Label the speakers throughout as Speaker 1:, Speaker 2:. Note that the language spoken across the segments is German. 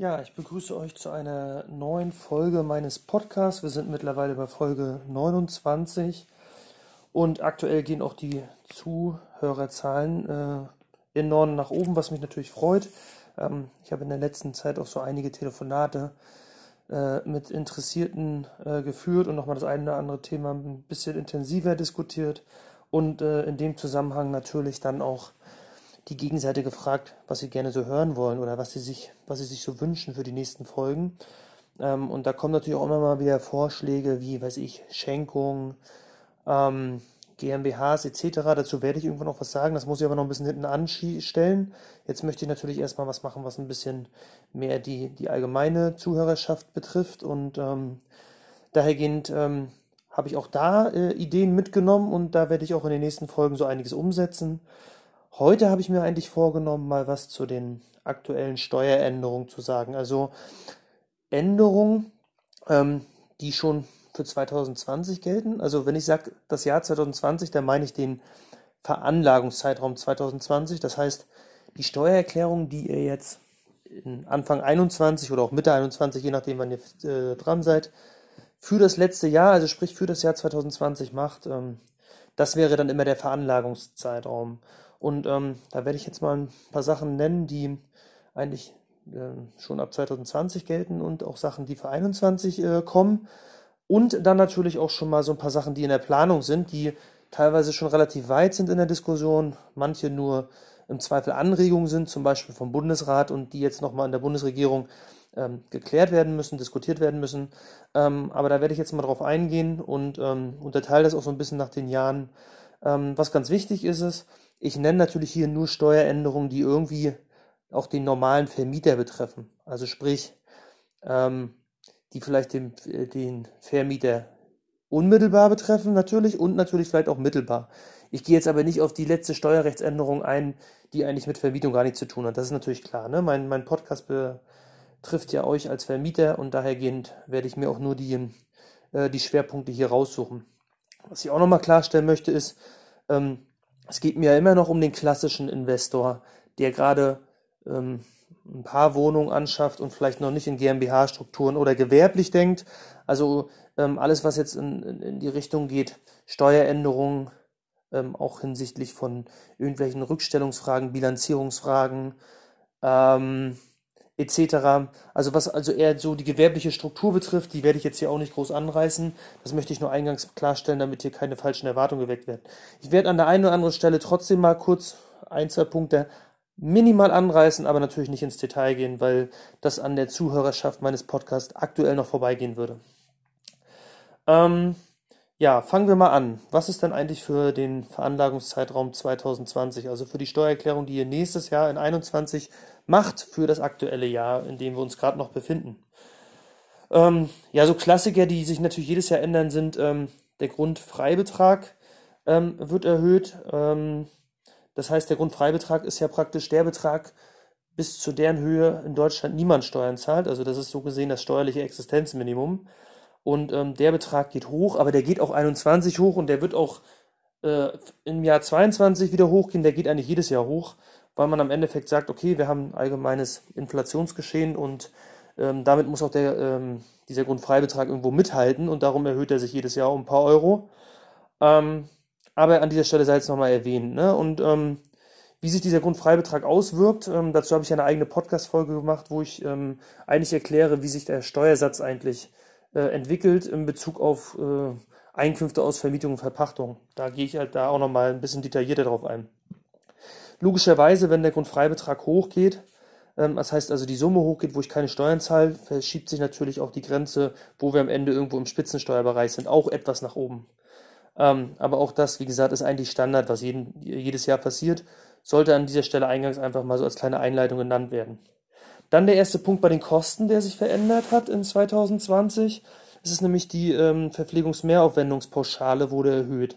Speaker 1: Ja, ich begrüße euch zu einer neuen Folge meines Podcasts. Wir sind mittlerweile bei Folge 29 und aktuell gehen auch die Zuhörerzahlen äh, enorm nach oben, was mich natürlich freut. Ähm, ich habe in der letzten Zeit auch so einige Telefonate äh, mit Interessierten äh, geführt und nochmal das eine oder andere Thema ein bisschen intensiver diskutiert und äh, in dem Zusammenhang natürlich dann auch die Gegenseite gefragt, was sie gerne so hören wollen oder was sie sich, was sie sich so wünschen für die nächsten Folgen. Ähm, und da kommen natürlich auch immer mal wieder Vorschläge wie, weiß ich, Schenkung, ähm, GmbHs etc. Dazu werde ich irgendwann noch was sagen. Das muss ich aber noch ein bisschen hinten anstellen. Jetzt möchte ich natürlich erstmal was machen, was ein bisschen mehr die, die allgemeine Zuhörerschaft betrifft. Und ähm, dahergehend ähm, habe ich auch da äh, Ideen mitgenommen und da werde ich auch in den nächsten Folgen so einiges umsetzen. Heute habe ich mir eigentlich vorgenommen, mal was zu den aktuellen Steueränderungen zu sagen. Also Änderungen, ähm, die schon für 2020 gelten. Also wenn ich sage das Jahr 2020, dann meine ich den Veranlagungszeitraum 2020. Das heißt, die Steuererklärung, die ihr jetzt Anfang 21 oder auch Mitte 21, je nachdem, wann ihr äh, dran seid, für das letzte Jahr, also sprich für das Jahr 2020 macht, ähm, das wäre dann immer der Veranlagungszeitraum. Und ähm, da werde ich jetzt mal ein paar Sachen nennen, die eigentlich äh, schon ab 2020 gelten und auch Sachen, die für 21 äh, kommen. Und dann natürlich auch schon mal so ein paar Sachen, die in der Planung sind, die teilweise schon relativ weit sind in der Diskussion, manche nur im Zweifel Anregungen sind, zum Beispiel vom Bundesrat und die jetzt nochmal in der Bundesregierung ähm, geklärt werden müssen, diskutiert werden müssen. Ähm, aber da werde ich jetzt mal drauf eingehen und ähm, unterteile das auch so ein bisschen nach den Jahren. Ähm, was ganz wichtig ist, ist, ich nenne natürlich hier nur Steueränderungen, die irgendwie auch den normalen Vermieter betreffen. Also sprich, ähm, die vielleicht den, äh, den Vermieter unmittelbar betreffen natürlich und natürlich vielleicht auch mittelbar. Ich gehe jetzt aber nicht auf die letzte Steuerrechtsänderung ein, die eigentlich mit Vermietung gar nichts zu tun hat. Das ist natürlich klar. Ne? Mein, mein Podcast betrifft ja euch als Vermieter und dahergehend werde ich mir auch nur die, äh, die Schwerpunkte hier raussuchen. Was ich auch nochmal klarstellen möchte, ist, ähm, es geht mir immer noch um den klassischen Investor, der gerade ähm, ein paar Wohnungen anschafft und vielleicht noch nicht in GmbH-Strukturen oder gewerblich denkt. Also ähm, alles, was jetzt in, in, in, die Richtung geht, Steueränderungen, ähm, auch hinsichtlich von irgendwelchen Rückstellungsfragen, Bilanzierungsfragen, ähm, etc. Also was also eher so die gewerbliche Struktur betrifft, die werde ich jetzt hier auch nicht groß anreißen. Das möchte ich nur eingangs klarstellen, damit hier keine falschen Erwartungen geweckt werden. Ich werde an der einen oder anderen Stelle trotzdem mal kurz ein, zwei Punkte minimal anreißen, aber natürlich nicht ins Detail gehen, weil das an der Zuhörerschaft meines Podcasts aktuell noch vorbeigehen würde. Ähm, ja, fangen wir mal an. Was ist denn eigentlich für den Veranlagungszeitraum 2020, also für die Steuererklärung, die ihr nächstes Jahr in 2021 macht für das aktuelle Jahr, in dem wir uns gerade noch befinden? Ähm, ja, so Klassiker, die sich natürlich jedes Jahr ändern, sind ähm, der Grundfreibetrag ähm, wird erhöht. Ähm, das heißt, der Grundfreibetrag ist ja praktisch der Betrag, bis zu deren Höhe in Deutschland niemand Steuern zahlt. Also das ist so gesehen das steuerliche Existenzminimum. Und ähm, der Betrag geht hoch, aber der geht auch 21 hoch und der wird auch äh, im Jahr 22 wieder hochgehen. Der geht eigentlich jedes Jahr hoch weil man am Endeffekt sagt, okay, wir haben ein allgemeines Inflationsgeschehen und ähm, damit muss auch der, ähm, dieser Grundfreibetrag irgendwo mithalten und darum erhöht er sich jedes Jahr um ein paar Euro. Ähm, aber an dieser Stelle sei es nochmal erwähnt. Ne? Und ähm, wie sich dieser Grundfreibetrag auswirkt, ähm, dazu habe ich eine eigene Podcast-Folge gemacht, wo ich ähm, eigentlich erkläre, wie sich der Steuersatz eigentlich äh, entwickelt in Bezug auf äh, Einkünfte aus Vermietung und Verpachtung. Da gehe ich halt da auch nochmal ein bisschen detaillierter drauf ein. Logischerweise, wenn der Grundfreibetrag hochgeht, ähm, das heißt also die Summe hochgeht, wo ich keine Steuern zahle, verschiebt sich natürlich auch die Grenze, wo wir am Ende irgendwo im Spitzensteuerbereich sind, auch etwas nach oben. Ähm, aber auch das, wie gesagt, ist eigentlich Standard, was jeden, jedes Jahr passiert, sollte an dieser Stelle eingangs einfach mal so als kleine Einleitung genannt werden. Dann der erste Punkt bei den Kosten, der sich verändert hat in 2020. Es ist nämlich die ähm, Verpflegungsmehraufwendungspauschale wurde erhöht.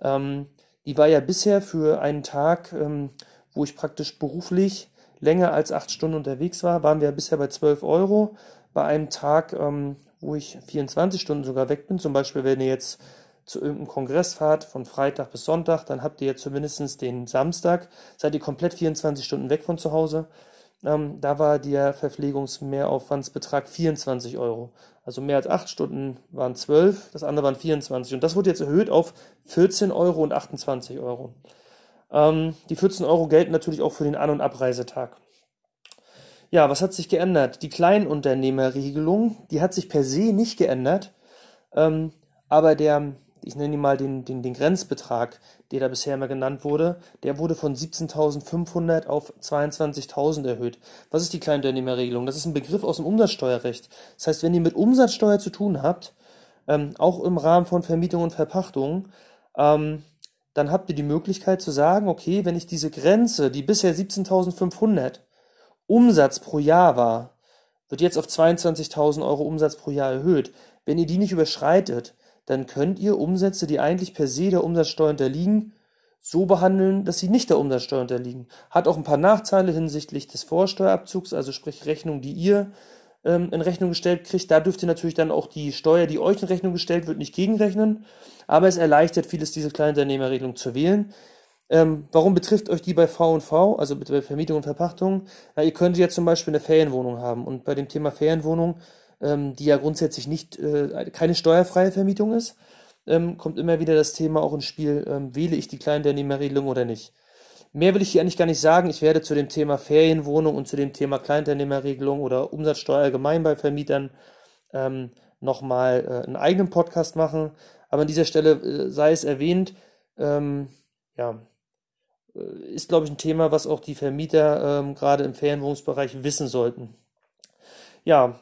Speaker 1: Ähm, die war ja bisher für einen Tag, ähm, wo ich praktisch beruflich länger als acht Stunden unterwegs war, waren wir bisher bei 12 Euro. Bei einem Tag, ähm, wo ich 24 Stunden sogar weg bin, zum Beispiel wenn ihr jetzt zu irgendeinem Kongress fahrt, von Freitag bis Sonntag, dann habt ihr ja zumindest den Samstag, seid ihr komplett 24 Stunden weg von zu Hause. Ähm, da war der Verpflegungsmehraufwandsbetrag 24 Euro. Also mehr als 8 Stunden waren 12, das andere waren 24. Und das wurde jetzt erhöht auf 14 Euro und 28 Euro. Ähm, die 14 Euro gelten natürlich auch für den An- und Abreisetag. Ja, was hat sich geändert? Die Kleinunternehmerregelung, die hat sich per se nicht geändert, ähm, aber der ich nenne ihn mal den, den, den Grenzbetrag, der da bisher immer genannt wurde, der wurde von 17.500 auf 22.000 erhöht. Was ist die Kleinunternehmerregelung? Das ist ein Begriff aus dem Umsatzsteuerrecht. Das heißt, wenn ihr mit Umsatzsteuer zu tun habt, ähm, auch im Rahmen von Vermietung und Verpachtung, ähm, dann habt ihr die Möglichkeit zu sagen, okay, wenn ich diese Grenze, die bisher 17.500 Umsatz pro Jahr war, wird jetzt auf 22.000 Euro Umsatz pro Jahr erhöht. Wenn ihr die nicht überschreitet, dann könnt ihr Umsätze, die eigentlich per se der Umsatzsteuer unterliegen, so behandeln, dass sie nicht der Umsatzsteuer unterliegen. Hat auch ein paar Nachteile hinsichtlich des Vorsteuerabzugs, also sprich Rechnung, die ihr ähm, in Rechnung gestellt kriegt. Da dürft ihr natürlich dann auch die Steuer, die euch in Rechnung gestellt wird, nicht gegenrechnen. Aber es erleichtert vieles, diese Kleinunternehmerregelung zu wählen. Ähm, warum betrifft euch die bei V&V, also bei Vermietung und Verpachtung? Na, ihr könnt jetzt zum Beispiel eine Ferienwohnung haben. Und bei dem Thema Ferienwohnung ähm, die ja grundsätzlich nicht äh, keine steuerfreie Vermietung ist, ähm, kommt immer wieder das Thema auch ins Spiel, ähm, wähle ich die Kleinunternehmerregelung oder nicht. Mehr will ich hier eigentlich gar nicht sagen. Ich werde zu dem Thema Ferienwohnung und zu dem Thema Kleinunternehmerregelung oder Umsatzsteuer allgemein bei Vermietern ähm, nochmal äh, einen eigenen Podcast machen. Aber an dieser Stelle äh, sei es erwähnt, ähm, ja, äh, ist, glaube ich, ein Thema, was auch die Vermieter ähm, gerade im Ferienwohnungsbereich wissen sollten. Ja,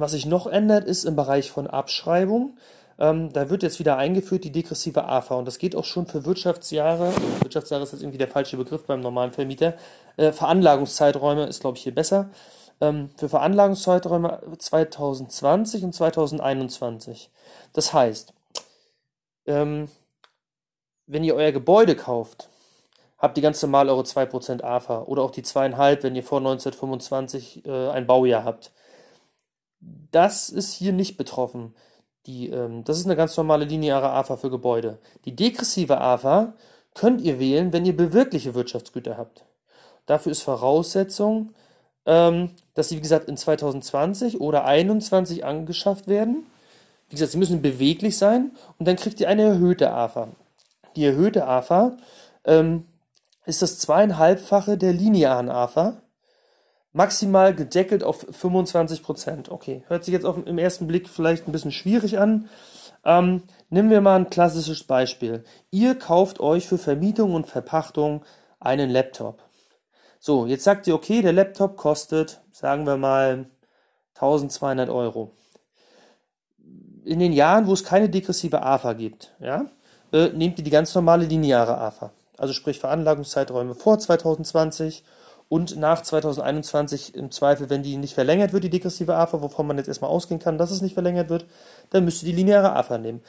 Speaker 1: was sich noch ändert, ist im Bereich von Abschreibung. Ähm, da wird jetzt wieder eingeführt die degressive AFA und das geht auch schon für Wirtschaftsjahre. Wirtschaftsjahre ist jetzt irgendwie der falsche Begriff beim normalen Vermieter. Äh, Veranlagungszeiträume ist, glaube ich, hier besser. Ähm, für Veranlagungszeiträume 2020 und 2021. Das heißt, ähm, wenn ihr euer Gebäude kauft, habt ihr ganz normal eure 2% AFA oder auch die 2,5, wenn ihr vor 1925 äh, ein Baujahr habt. Das ist hier nicht betroffen. Die, ähm, das ist eine ganz normale lineare AFA für Gebäude. Die degressive AFA könnt ihr wählen, wenn ihr bewirkliche Wirtschaftsgüter habt. Dafür ist Voraussetzung, ähm, dass sie, wie gesagt, in 2020 oder 2021 angeschafft werden. Wie gesagt, sie müssen beweglich sein und dann kriegt ihr eine erhöhte AFA. Die erhöhte AFA ähm, ist das zweieinhalbfache der linearen AFA maximal gedeckelt auf 25 Prozent. Okay, hört sich jetzt auf, im ersten Blick vielleicht ein bisschen schwierig an. Ähm, nehmen wir mal ein klassisches Beispiel. Ihr kauft euch für Vermietung und Verpachtung einen Laptop. So, jetzt sagt ihr, okay, der Laptop kostet, sagen wir mal, 1200 Euro. In den Jahren, wo es keine degressive AFA gibt, ja, äh, nehmt ihr die ganz normale lineare AFA. Also sprich Veranlagungszeiträume vor 2020 und nach 2021 im Zweifel, wenn die nicht verlängert wird, die degressive AFA, wovon man jetzt erstmal ausgehen kann, dass es nicht verlängert wird, dann müsst ihr die lineare AFA nehmen.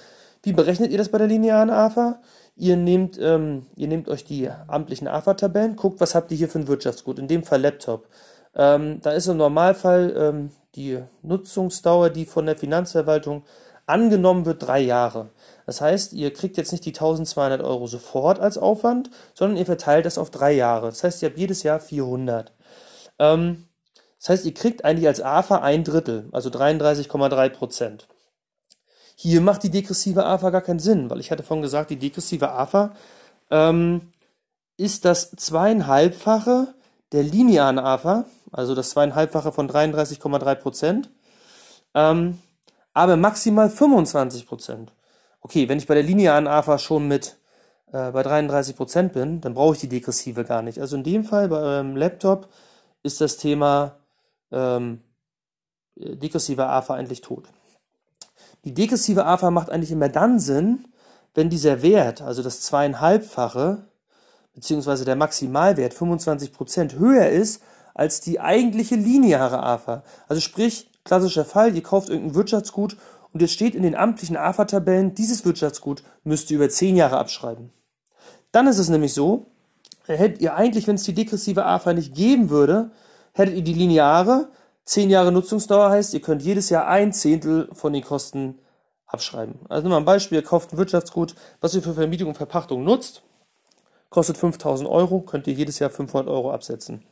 Speaker 1: Wie berechnet ihr das bei der linearen AFA? Ihr nehmt, ähm, ihr nehmt euch die amtlichen AFA-Tabellen, guckt, was habt ihr hier für ein Wirtschaftsgut, in dem Fall Laptop. Ähm, da ist im Normalfall ähm, die Nutzungsdauer, die von der Finanzverwaltung angenommen wird, drei Jahre. Das heißt, ihr kriegt jetzt nicht die 1200 Euro sofort als Aufwand, sondern ihr verteilt das auf drei Jahre. Das heißt, ihr habt jedes Jahr 400. Ähm, das heißt, ihr kriegt eigentlich als AFA ein Drittel, also 33,3 Prozent. Hier macht die degressive AFA gar keinen Sinn, weil ich hatte vorhin gesagt, die degressive AFA ähm, ist das zweieinhalbfache der linearen AFA, also das zweieinhalbfache von 33,3 Prozent, ähm, aber maximal 25 Prozent okay, wenn ich bei der linearen AFA schon mit äh, bei 33% bin, dann brauche ich die degressive gar nicht. Also in dem Fall bei eurem Laptop ist das Thema ähm, degressive AFA eigentlich tot. Die degressive AFA macht eigentlich immer dann Sinn, wenn dieser Wert, also das zweieinhalbfache, beziehungsweise der Maximalwert 25% höher ist als die eigentliche lineare AFA. Also sprich, klassischer Fall, ihr kauft irgendein Wirtschaftsgut und jetzt steht in den amtlichen AFA-Tabellen, dieses Wirtschaftsgut müsst ihr über 10 Jahre abschreiben. Dann ist es nämlich so, hättet ihr eigentlich, wenn es die degressive AFA nicht geben würde, hättet ihr die lineare, 10 Jahre Nutzungsdauer heißt, ihr könnt jedes Jahr ein Zehntel von den Kosten abschreiben. Also nehmen wir ein Beispiel, ihr kauft ein Wirtschaftsgut, was ihr für Vermietung und Verpachtung nutzt, kostet 5000 Euro, könnt ihr jedes Jahr 500 Euro absetzen.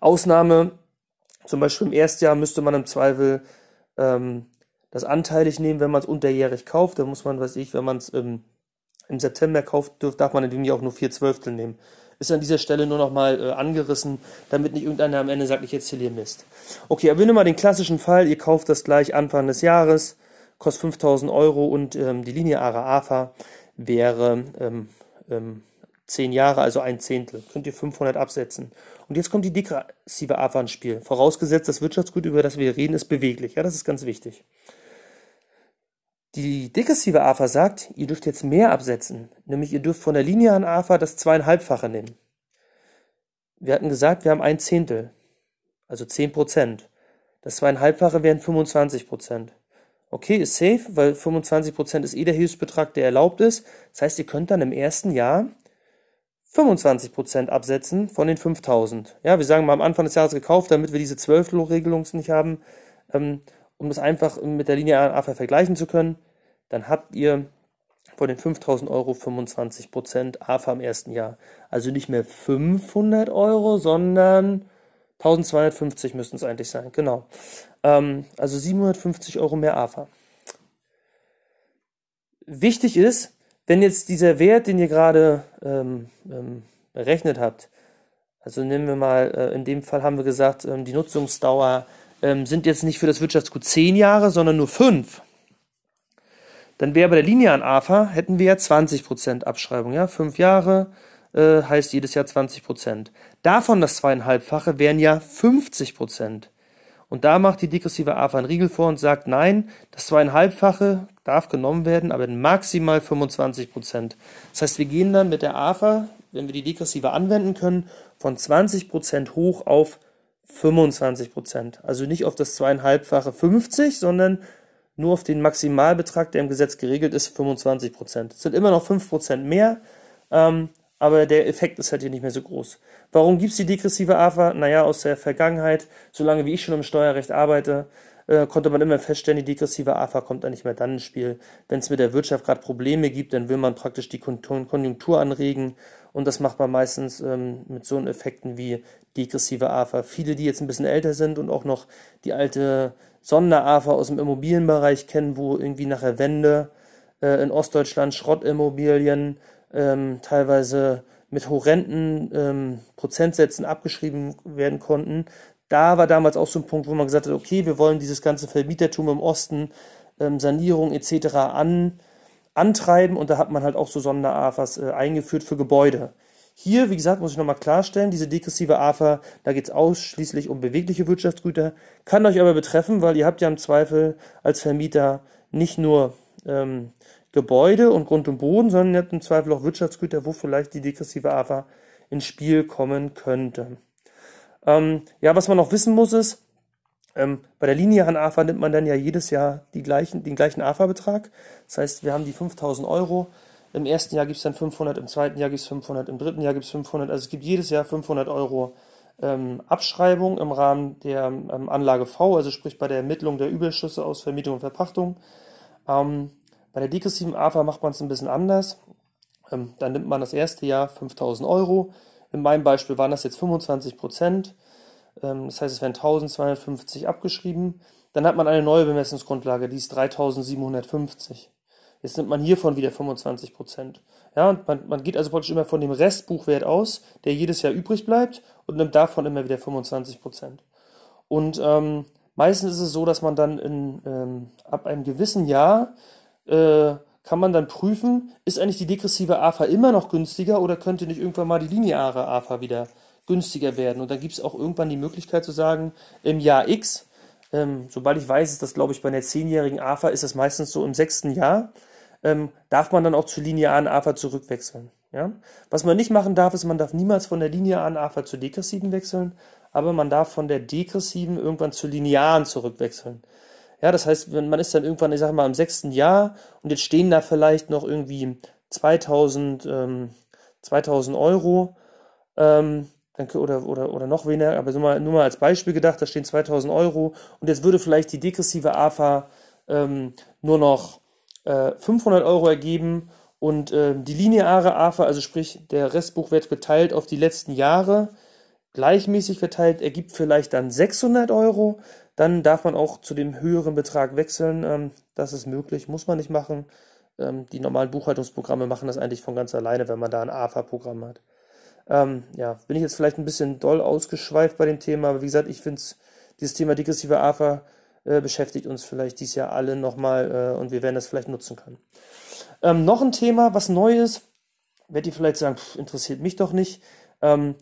Speaker 1: Ausnahme, zum Beispiel im Erstjahr müsste man im Zweifel ähm, das anteilig nehmen, wenn man es unterjährig kauft. Da muss man, weiß ich, wenn man es ähm, im September kauft, dürf, darf man Jahr auch nur vier Zwölftel nehmen. Ist an dieser Stelle nur nochmal äh, angerissen, damit nicht irgendeiner am Ende sagt, ich erzähle Mist. Okay, aber wir nehmen mal den klassischen Fall, ihr kauft das gleich Anfang des Jahres, kostet 5000 Euro und ähm, die lineare AFA wäre ähm, ähm, 10 Jahre, also ein Zehntel. Könnt ihr 500 absetzen. Und jetzt kommt die degressive AFA ins Spiel. Vorausgesetzt, das Wirtschaftsgut, über das wir reden, ist beweglich. Ja, das ist ganz wichtig. Die degressive AFA sagt, ihr dürft jetzt mehr absetzen. Nämlich ihr dürft von der linearen AFA das zweieinhalbfache nehmen. Wir hatten gesagt, wir haben ein Zehntel. Also 10 Prozent. Das zweieinhalbfache wären 25 Prozent. Okay, ist safe, weil 25 Prozent ist eh der Hilfsbetrag, der erlaubt ist. Das heißt, ihr könnt dann im ersten Jahr 25 Prozent absetzen von den 5000. Ja, wir sagen mal am Anfang des Jahres gekauft, damit wir diese 12 Regelung nicht haben, ähm, um das einfach mit der linearen AFA vergleichen zu können. Dann habt ihr von den 5000 Euro 25 Prozent AFA im ersten Jahr. Also nicht mehr 500 Euro, sondern 1250 müssten es eigentlich sein, genau. Ähm, also 750 Euro mehr AFA. Wichtig ist, wenn jetzt dieser Wert, den ihr gerade ähm, ähm, berechnet habt, also nehmen wir mal, äh, in dem Fall haben wir gesagt, ähm, die Nutzungsdauer ähm, sind jetzt nicht für das Wirtschaftsgut 10 Jahre, sondern nur 5. Dann wäre bei der linearen AFA, hätten wir ja 20% Abschreibung, ja, 5 Jahre, äh, heißt jedes Jahr 20%. Davon das zweieinhalbfache wären ja 50%. Und da macht die degressive AFA einen Riegel vor und sagt, nein, das zweieinhalbfache darf genommen werden, aber maximal 25%. Das heißt, wir gehen dann mit der AFA, wenn wir die degressive anwenden können, von 20% hoch auf 25%. Also nicht auf das zweieinhalbfache 50, sondern nur auf den Maximalbetrag, der im Gesetz geregelt ist, 25%. Es sind immer noch 5% mehr, ähm, aber der Effekt ist halt hier nicht mehr so groß. Warum gibt es die degressive AFA? Naja, aus der Vergangenheit, solange wie ich schon im Steuerrecht arbeite, äh, konnte man immer feststellen, die degressive AFA kommt dann nicht mehr dann ins Spiel. Wenn es mit der Wirtschaft gerade Probleme gibt, dann will man praktisch die Konjunktur anregen und das macht man meistens ähm, mit so Effekten wie degressive AFA. Viele, die jetzt ein bisschen älter sind und auch noch die alte Sonder-AFA aus dem Immobilienbereich kennen, wo irgendwie nach der Wende äh, in Ostdeutschland Schrottimmobilien ähm, teilweise mit horrenden ähm, Prozentsätzen abgeschrieben werden konnten. Da war damals auch so ein Punkt, wo man gesagt hat, okay, wir wollen dieses ganze Vermietertum im Osten, ähm, Sanierung etc. An, antreiben und da hat man halt auch so Sonder-AFAs äh, eingeführt für Gebäude. Hier, wie gesagt, muss ich nochmal klarstellen, diese degressive AFA, da geht es ausschließlich um bewegliche Wirtschaftsgüter, kann euch aber betreffen, weil ihr habt ja im Zweifel als Vermieter nicht nur ähm, Gebäude und Grund und Boden, sondern ihr habt im Zweifel auch Wirtschaftsgüter, wo vielleicht die degressive AFA ins Spiel kommen könnte. Ähm, ja, was man noch wissen muss ist, ähm, bei der linearen AFA nimmt man dann ja jedes Jahr gleichen, den gleichen AFA-Betrag. Das heißt, wir haben die 5000 Euro. Im ersten Jahr gibt es dann 500, im zweiten Jahr gibt es 500, im dritten Jahr gibt es 500. Also es gibt jedes Jahr 500 Euro ähm, Abschreibung im Rahmen der ähm, Anlage V, also sprich bei der Ermittlung der Überschüsse aus Vermietung und Verpachtung. Ähm, bei der degressiven AFA macht man es ein bisschen anders. Ähm, dann nimmt man das erste Jahr 5000 Euro. In meinem Beispiel waren das jetzt 25 Prozent. Ähm, das heißt, es werden 1250 abgeschrieben. Dann hat man eine neue Bemessungsgrundlage, die ist 3750. Jetzt nimmt man hiervon wieder 25 Prozent. Ja, man, man geht also praktisch immer von dem Restbuchwert aus, der jedes Jahr übrig bleibt, und nimmt davon immer wieder 25 Prozent. Und ähm, meistens ist es so, dass man dann in, ähm, ab einem gewissen Jahr äh, kann man dann prüfen, ist eigentlich die degressive AFA immer noch günstiger oder könnte nicht irgendwann mal die lineare AFA wieder günstiger werden? Und dann gibt es auch irgendwann die Möglichkeit zu sagen, im Jahr X, ähm, sobald ich weiß, ist das glaube ich bei einer zehnjährigen AFA, ist das meistens so im sechsten Jahr, ähm, darf man dann auch zur linearen AFA zurückwechseln. Ja? Was man nicht machen darf, ist, man darf niemals von der linearen AFA zur degressiven wechseln, aber man darf von der degressiven irgendwann zur linearen zurückwechseln. Ja, das heißt, man ist dann irgendwann, ich sage mal, im sechsten Jahr und jetzt stehen da vielleicht noch irgendwie 2000, ähm, 2000 Euro ähm, oder, oder, oder noch weniger, aber nur mal, nur mal als Beispiel gedacht, da stehen 2000 Euro und jetzt würde vielleicht die degressive AFA ähm, nur noch äh, 500 Euro ergeben und äh, die lineare AFA, also sprich der Restbuchwert geteilt auf die letzten Jahre, gleichmäßig verteilt, ergibt vielleicht dann 600 Euro. Dann darf man auch zu dem höheren Betrag wechseln. Ähm, das ist möglich, muss man nicht machen. Ähm, die normalen Buchhaltungsprogramme machen das eigentlich von ganz alleine, wenn man da ein AFA-Programm hat. Ähm, ja, bin ich jetzt vielleicht ein bisschen doll ausgeschweift bei dem Thema, aber wie gesagt, ich finde dieses Thema degressive AFA äh, beschäftigt uns vielleicht dieses Jahr alle nochmal äh, und wir werden das vielleicht nutzen können. Ähm, noch ein Thema, was neu ist, werdet ihr vielleicht sagen, pff, interessiert mich doch nicht. Ähm,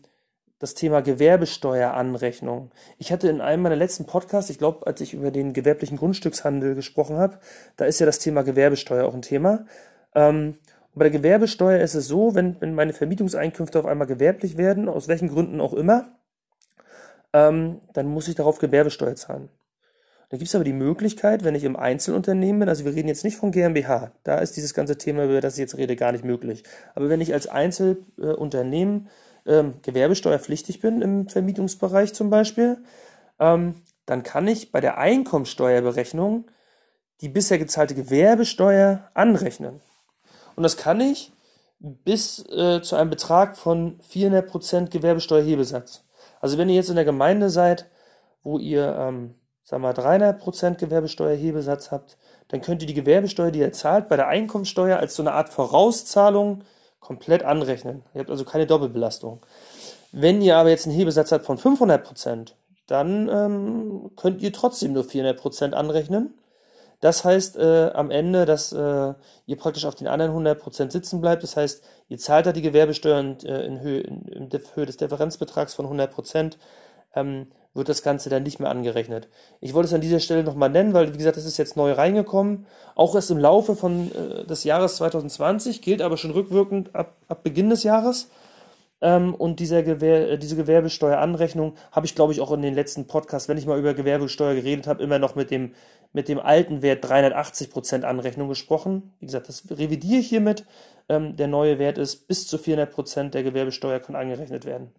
Speaker 1: das Thema Gewerbesteueranrechnung. Ich hatte in einem meiner letzten Podcasts, ich glaube, als ich über den gewerblichen Grundstückshandel gesprochen habe, da ist ja das Thema Gewerbesteuer auch ein Thema. Ähm, bei der Gewerbesteuer ist es so, wenn, wenn meine Vermietungseinkünfte auf einmal gewerblich werden, aus welchen Gründen auch immer, ähm, dann muss ich darauf Gewerbesteuer zahlen. Da gibt es aber die Möglichkeit, wenn ich im Einzelunternehmen bin, also wir reden jetzt nicht von GmbH, da ist dieses ganze Thema, über das ich jetzt rede, gar nicht möglich. Aber wenn ich als Einzelunternehmen ähm, gewerbesteuerpflichtig bin, im Vermietungsbereich zum Beispiel, ähm, dann kann ich bei der Einkommensteuerberechnung die bisher gezahlte Gewerbesteuer anrechnen. Und das kann ich bis äh, zu einem Betrag von 400% Gewerbesteuerhebesatz. Also wenn ihr jetzt in der Gemeinde seid, wo ihr, ähm, sagen wir mal, 300% Gewerbesteuerhebesatz habt, dann könnt ihr die Gewerbesteuer, die ihr zahlt, bei der Einkommensteuer als so eine Art Vorauszahlung komplett anrechnen. Ihr habt also keine Doppelbelastung. Wenn ihr aber jetzt einen Hebesatz habt von 500 Prozent, dann ähm, könnt ihr trotzdem nur 400 Prozent anrechnen. Das heißt äh, am Ende, dass äh, ihr praktisch auf den anderen 100 Prozent sitzen bleibt. Das heißt, ihr zahlt da die Gewerbesteuer und, äh, in, Höhe, in, in Höhe des Differenzbetrags von 100 Prozent. Ähm, wird das Ganze dann nicht mehr angerechnet. Ich wollte es an dieser Stelle nochmal nennen, weil, wie gesagt, das ist jetzt neu reingekommen. Auch erst im Laufe von, äh, des Jahres 2020, gilt aber schon rückwirkend ab, ab Beginn des Jahres. Ähm, und dieser Gewer äh, diese Gewerbesteueranrechnung habe ich, glaube ich, auch in den letzten Podcasts, wenn ich mal über Gewerbesteuer geredet habe, immer noch mit dem, mit dem alten Wert 380% Anrechnung gesprochen. Wie gesagt, das revidiere ich hiermit. Ähm, der neue Wert ist, bis zu 400% der Gewerbesteuer kann angerechnet werden.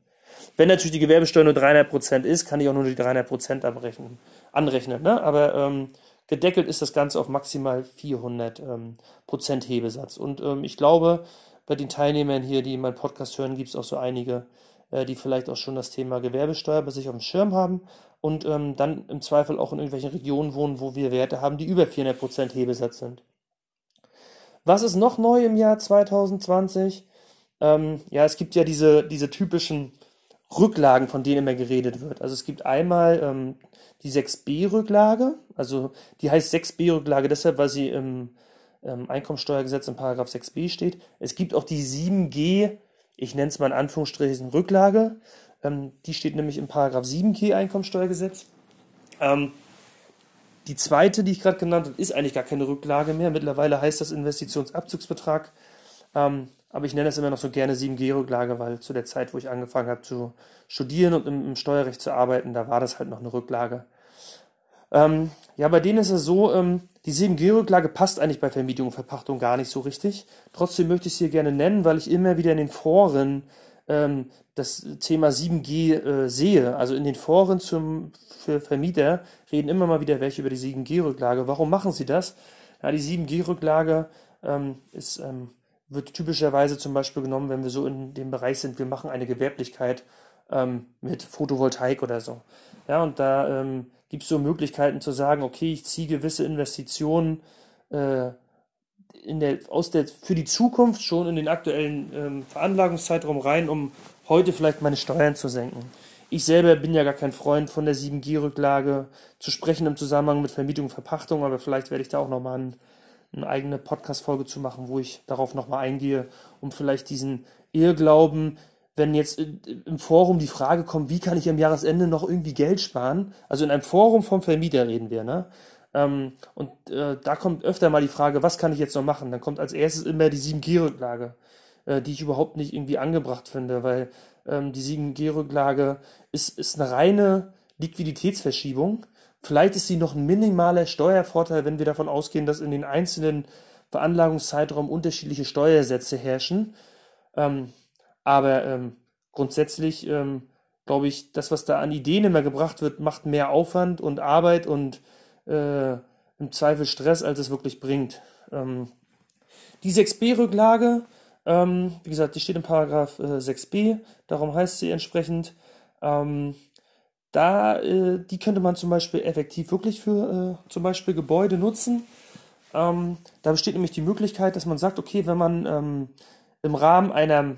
Speaker 1: Wenn natürlich die Gewerbesteuer nur 300% ist, kann ich auch nur die 300 abrechnen, anrechnen. Ne? Aber ähm, gedeckelt ist das Ganze auf maximal 400 ähm, Prozent Hebesatz. Und ähm, ich glaube, bei den Teilnehmern hier, die meinen Podcast hören, gibt es auch so einige, äh, die vielleicht auch schon das Thema Gewerbesteuer bei sich auf dem Schirm haben und ähm, dann im Zweifel auch in irgendwelchen Regionen wohnen, wo wir Werte haben, die über 400 Prozent Hebesatz sind. Was ist noch neu im Jahr 2020? Ähm, ja, es gibt ja diese, diese typischen Rücklagen, von denen immer geredet wird. Also es gibt einmal ähm, die 6b-Rücklage, also die heißt 6b-Rücklage deshalb, weil sie im ähm, Einkommensteuergesetz in Paragraph 6b steht. Es gibt auch die 7g, ich nenne es mal in Anführungsstrichen Rücklage, ähm, die steht nämlich im Paragraph 7g Einkommensteuergesetz. Ähm, die zweite, die ich gerade genannt habe, ist eigentlich gar keine Rücklage mehr. Mittlerweile heißt das Investitionsabzugsbetrag. Ähm, aber ich nenne es immer noch so gerne 7G-Rücklage, weil zu der Zeit, wo ich angefangen habe zu studieren und im, im Steuerrecht zu arbeiten, da war das halt noch eine Rücklage. Ähm, ja, bei denen ist es so, ähm, die 7G-Rücklage passt eigentlich bei Vermietung und Verpachtung gar nicht so richtig. Trotzdem möchte ich es hier gerne nennen, weil ich immer wieder in den Foren ähm, das Thema 7G äh, sehe. Also in den Foren zum, für Vermieter reden immer mal wieder welche über die 7G-Rücklage. Warum machen sie das? Ja, die 7G-Rücklage ähm, ist ähm, wird typischerweise zum Beispiel genommen, wenn wir so in dem Bereich sind, wir machen eine Gewerblichkeit ähm, mit Photovoltaik oder so. Ja, und da ähm, gibt es so Möglichkeiten zu sagen, okay, ich ziehe gewisse Investitionen äh, in der, aus der, für die Zukunft schon in den aktuellen ähm, Veranlagungszeitraum rein, um heute vielleicht meine Steuern zu senken. Ich selber bin ja gar kein Freund von der 7G-Rücklage zu sprechen im Zusammenhang mit Vermietung und Verpachtung, aber vielleicht werde ich da auch nochmal einen eine eigene Podcast-Folge zu machen, wo ich darauf nochmal eingehe, um vielleicht diesen Irrglauben, wenn jetzt im Forum die Frage kommt, wie kann ich am Jahresende noch irgendwie Geld sparen? Also in einem Forum vom Vermieter reden wir, ne? Ähm, und äh, da kommt öfter mal die Frage, was kann ich jetzt noch machen? Dann kommt als erstes immer die 7G-Rücklage, äh, die ich überhaupt nicht irgendwie angebracht finde, weil ähm, die 7G-Rücklage ist, ist eine reine Liquiditätsverschiebung Vielleicht ist sie noch ein minimaler Steuervorteil, wenn wir davon ausgehen, dass in den einzelnen Veranlagungszeitraum unterschiedliche Steuersätze herrschen. Ähm, aber ähm, grundsätzlich ähm, glaube ich, das, was da an Ideen immer gebracht wird, macht mehr Aufwand und Arbeit und äh, im Zweifel Stress, als es wirklich bringt. Ähm, die 6b-Rücklage, ähm, wie gesagt, die steht in Paragraph äh, 6b, darum heißt sie entsprechend. Ähm, da, äh, die könnte man zum Beispiel effektiv wirklich für äh, zum Beispiel Gebäude nutzen. Ähm, da besteht nämlich die Möglichkeit, dass man sagt, okay, wenn man ähm, im Rahmen einer,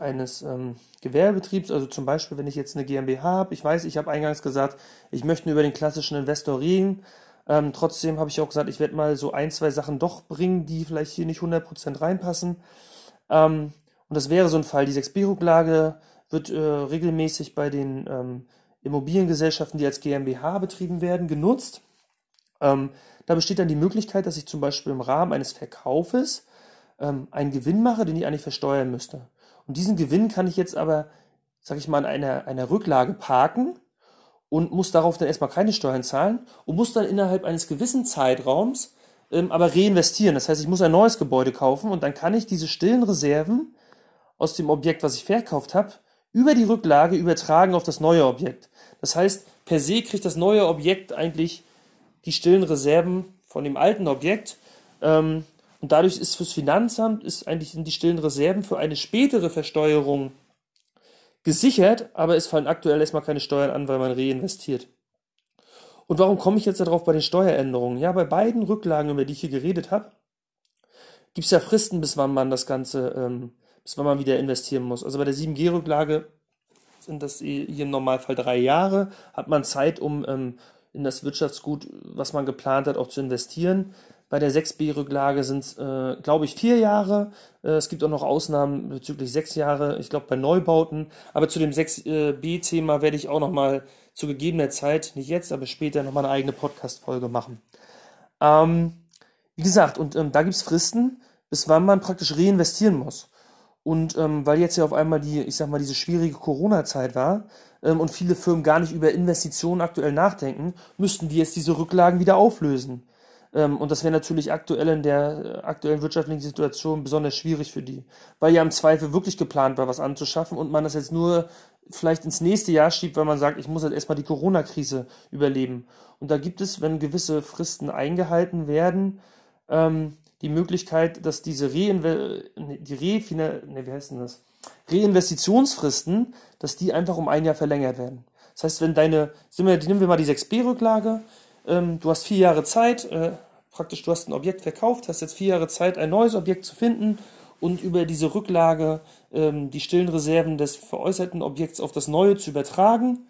Speaker 1: eines ähm, Gewerbebetriebs, also zum Beispiel, wenn ich jetzt eine GmbH habe, ich weiß, ich habe eingangs gesagt, ich möchte über den klassischen Investor reden. Ähm, trotzdem habe ich auch gesagt, ich werde mal so ein, zwei Sachen doch bringen, die vielleicht hier nicht 100% reinpassen. Ähm, und das wäre so ein Fall. Die 6b-Rücklage wird äh, regelmäßig bei den ähm, Immobiliengesellschaften, die als GmbH betrieben werden, genutzt. Ähm, da besteht dann die Möglichkeit, dass ich zum Beispiel im Rahmen eines Verkaufes ähm, einen Gewinn mache, den ich eigentlich versteuern müsste. Und diesen Gewinn kann ich jetzt aber, sag ich mal, in einer, einer Rücklage parken und muss darauf dann erstmal keine Steuern zahlen und muss dann innerhalb eines gewissen Zeitraums ähm, aber reinvestieren. Das heißt, ich muss ein neues Gebäude kaufen und dann kann ich diese stillen Reserven aus dem Objekt, was ich verkauft habe, über die Rücklage übertragen auf das neue Objekt. Das heißt, per se kriegt das neue Objekt eigentlich die stillen Reserven von dem alten Objekt. Ähm, und dadurch ist fürs Finanzamt ist eigentlich die stillen Reserven für eine spätere Versteuerung gesichert, aber es fallen aktuell erstmal keine Steuern an, weil man reinvestiert. Und warum komme ich jetzt darauf bei den Steueränderungen? Ja, bei beiden Rücklagen, über die ich hier geredet habe, gibt es ja Fristen, bis wann man das Ganze, ähm, bis wann man wieder investieren muss. Also bei der 7G-Rücklage sind das hier im Normalfall drei Jahre, hat man Zeit, um ähm, in das Wirtschaftsgut, was man geplant hat, auch zu investieren. Bei der 6b-Rücklage sind es, äh, glaube ich, vier Jahre. Äh, es gibt auch noch Ausnahmen bezüglich sechs Jahre, ich glaube bei Neubauten. Aber zu dem 6b-Thema werde ich auch noch mal zu gegebener Zeit, nicht jetzt, aber später noch mal eine eigene Podcast-Folge machen. Ähm, wie gesagt, und ähm, da gibt es Fristen, bis wann man praktisch reinvestieren muss. Und ähm, weil jetzt ja auf einmal die, ich sag mal, diese schwierige Corona-Zeit war ähm, und viele Firmen gar nicht über Investitionen aktuell nachdenken, müssten die jetzt diese Rücklagen wieder auflösen. Ähm, und das wäre natürlich aktuell in der äh, aktuellen wirtschaftlichen Situation besonders schwierig für die, weil ja im Zweifel wirklich geplant war, was anzuschaffen und man das jetzt nur vielleicht ins nächste Jahr schiebt, weil man sagt, ich muss jetzt erstmal die Corona-Krise überleben. Und da gibt es, wenn gewisse Fristen eingehalten werden, ähm, die Möglichkeit, dass diese Reinve die Refina ne, wie heißt denn das? Reinvestitionsfristen, dass die einfach um ein Jahr verlängert werden. Das heißt, wenn deine, nehmen wir mal die 6b-Rücklage, ähm, du hast vier Jahre Zeit, äh, praktisch du hast ein Objekt verkauft, hast jetzt vier Jahre Zeit, ein neues Objekt zu finden und über diese Rücklage ähm, die stillen Reserven des veräußerten Objekts auf das neue zu übertragen.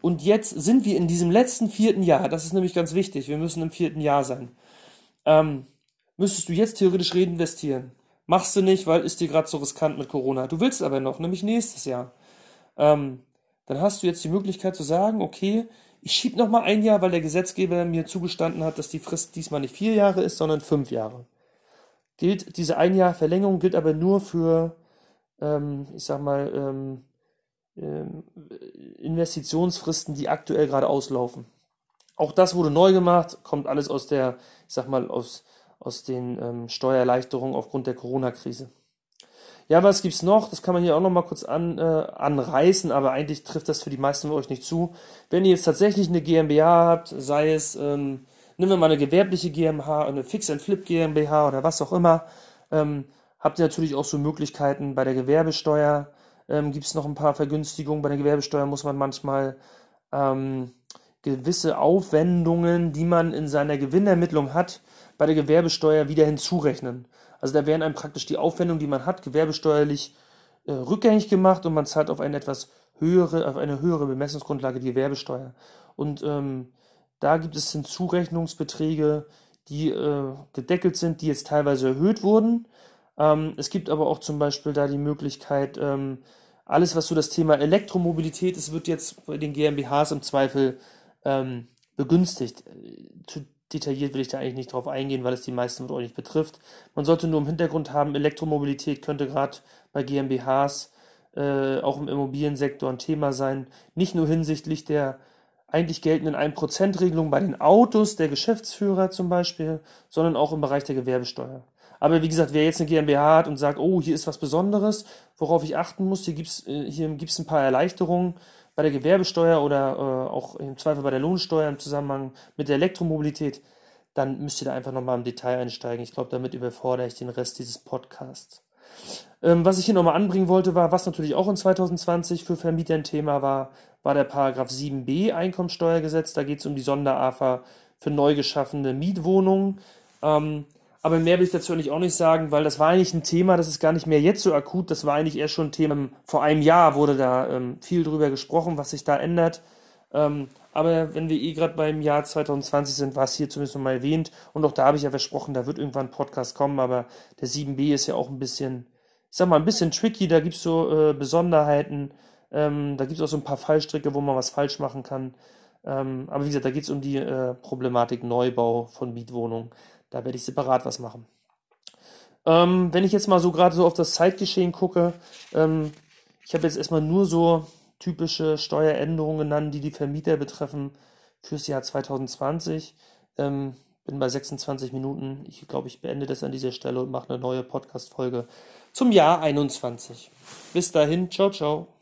Speaker 1: Und jetzt sind wir in diesem letzten vierten Jahr, das ist nämlich ganz wichtig, wir müssen im vierten Jahr sein, ähm, müsstest du jetzt theoretisch reinvestieren. Machst du nicht, weil ist dir gerade so riskant mit Corona. Du willst aber noch, nämlich nächstes Jahr. Ähm, dann hast du jetzt die Möglichkeit zu sagen, okay, ich schiebe noch mal ein Jahr, weil der Gesetzgeber mir zugestanden hat, dass die Frist diesmal nicht vier Jahre ist, sondern fünf Jahre. Gilt diese ein Jahr Verlängerung gilt aber nur für, ähm, ich sag mal, ähm, ähm, Investitionsfristen, die aktuell gerade auslaufen. Auch das wurde neu gemacht, kommt alles aus der, ich sag mal, aus, aus den ähm, Steuererleichterungen aufgrund der Corona-Krise. Ja, was gibt's noch? Das kann man hier auch noch mal kurz an, äh, anreißen, aber eigentlich trifft das für die meisten von euch nicht zu. Wenn ihr jetzt tatsächlich eine GmbH habt, sei es, ähm, nehmen wir mal eine gewerbliche GmbH, eine Fix-and-Flip GmbH oder was auch immer, ähm, habt ihr natürlich auch so Möglichkeiten bei der Gewerbesteuer. Ähm, Gibt es noch ein paar Vergünstigungen. Bei der Gewerbesteuer muss man manchmal ähm, gewisse Aufwendungen, die man in seiner Gewinnermittlung hat, bei der Gewerbesteuer wieder hinzurechnen. Also da werden einem praktisch die Aufwendungen, die man hat, gewerbesteuerlich äh, rückgängig gemacht und man zahlt auf eine etwas höhere, auf eine höhere Bemessungsgrundlage die Gewerbesteuer. Und ähm, da gibt es Hinzurechnungsbeträge, die äh, gedeckelt sind, die jetzt teilweise erhöht wurden. Ähm, es gibt aber auch zum Beispiel da die Möglichkeit, ähm, alles, was so das Thema Elektromobilität ist, wird jetzt bei den GmbHs im Zweifel ähm, begünstigt. Zu detailliert will ich da eigentlich nicht drauf eingehen, weil es die meisten von euch nicht betrifft. Man sollte nur im Hintergrund haben, Elektromobilität könnte gerade bei GmbHs äh, auch im Immobiliensektor ein Thema sein. Nicht nur hinsichtlich der eigentlich geltenden 1%-Regelung bei den Autos der Geschäftsführer zum Beispiel, sondern auch im Bereich der Gewerbesteuer. Aber wie gesagt, wer jetzt eine GmbH hat und sagt, oh, hier ist was Besonderes, worauf ich achten muss, hier gibt's äh, hier gibt's ein paar Erleichterungen, bei der Gewerbesteuer oder äh, auch im Zweifel bei der Lohnsteuer im Zusammenhang mit der Elektromobilität, dann müsst ihr da einfach nochmal im Detail einsteigen. Ich glaube, damit überfordere ich den Rest dieses Podcasts. Ähm, was ich hier nochmal anbringen wollte, war, was natürlich auch in 2020 für Vermieter ein Thema war, war der Paragraph 7b Einkommensteuergesetz. Da geht es um die Sonderafa für neu geschaffene Mietwohnungen. Ähm, aber mehr will ich dazu eigentlich auch nicht sagen, weil das war eigentlich ein Thema, das ist gar nicht mehr jetzt so akut. Das war eigentlich eher schon ein Thema. Vor einem Jahr wurde da ähm, viel drüber gesprochen, was sich da ändert. Ähm, aber wenn wir eh gerade beim Jahr 2020 sind, war es hier zumindest noch mal erwähnt. Und auch da habe ich ja versprochen, da wird irgendwann ein Podcast kommen. Aber der 7b ist ja auch ein bisschen, ich sag mal, ein bisschen tricky. Da gibt es so äh, Besonderheiten. Ähm, da gibt es auch so ein paar Fallstricke, wo man was falsch machen kann. Ähm, aber wie gesagt, da geht es um die äh, Problematik Neubau von Mietwohnungen. Da werde ich separat was machen. Ähm, wenn ich jetzt mal so gerade so auf das Zeitgeschehen gucke, ähm, ich habe jetzt erstmal nur so typische Steueränderungen genannt, die die Vermieter betreffen fürs Jahr 2020. Ähm, bin bei 26 Minuten. Ich glaube, ich beende das an dieser Stelle und mache eine neue Podcast-Folge zum Jahr 21. Bis dahin, ciao, ciao.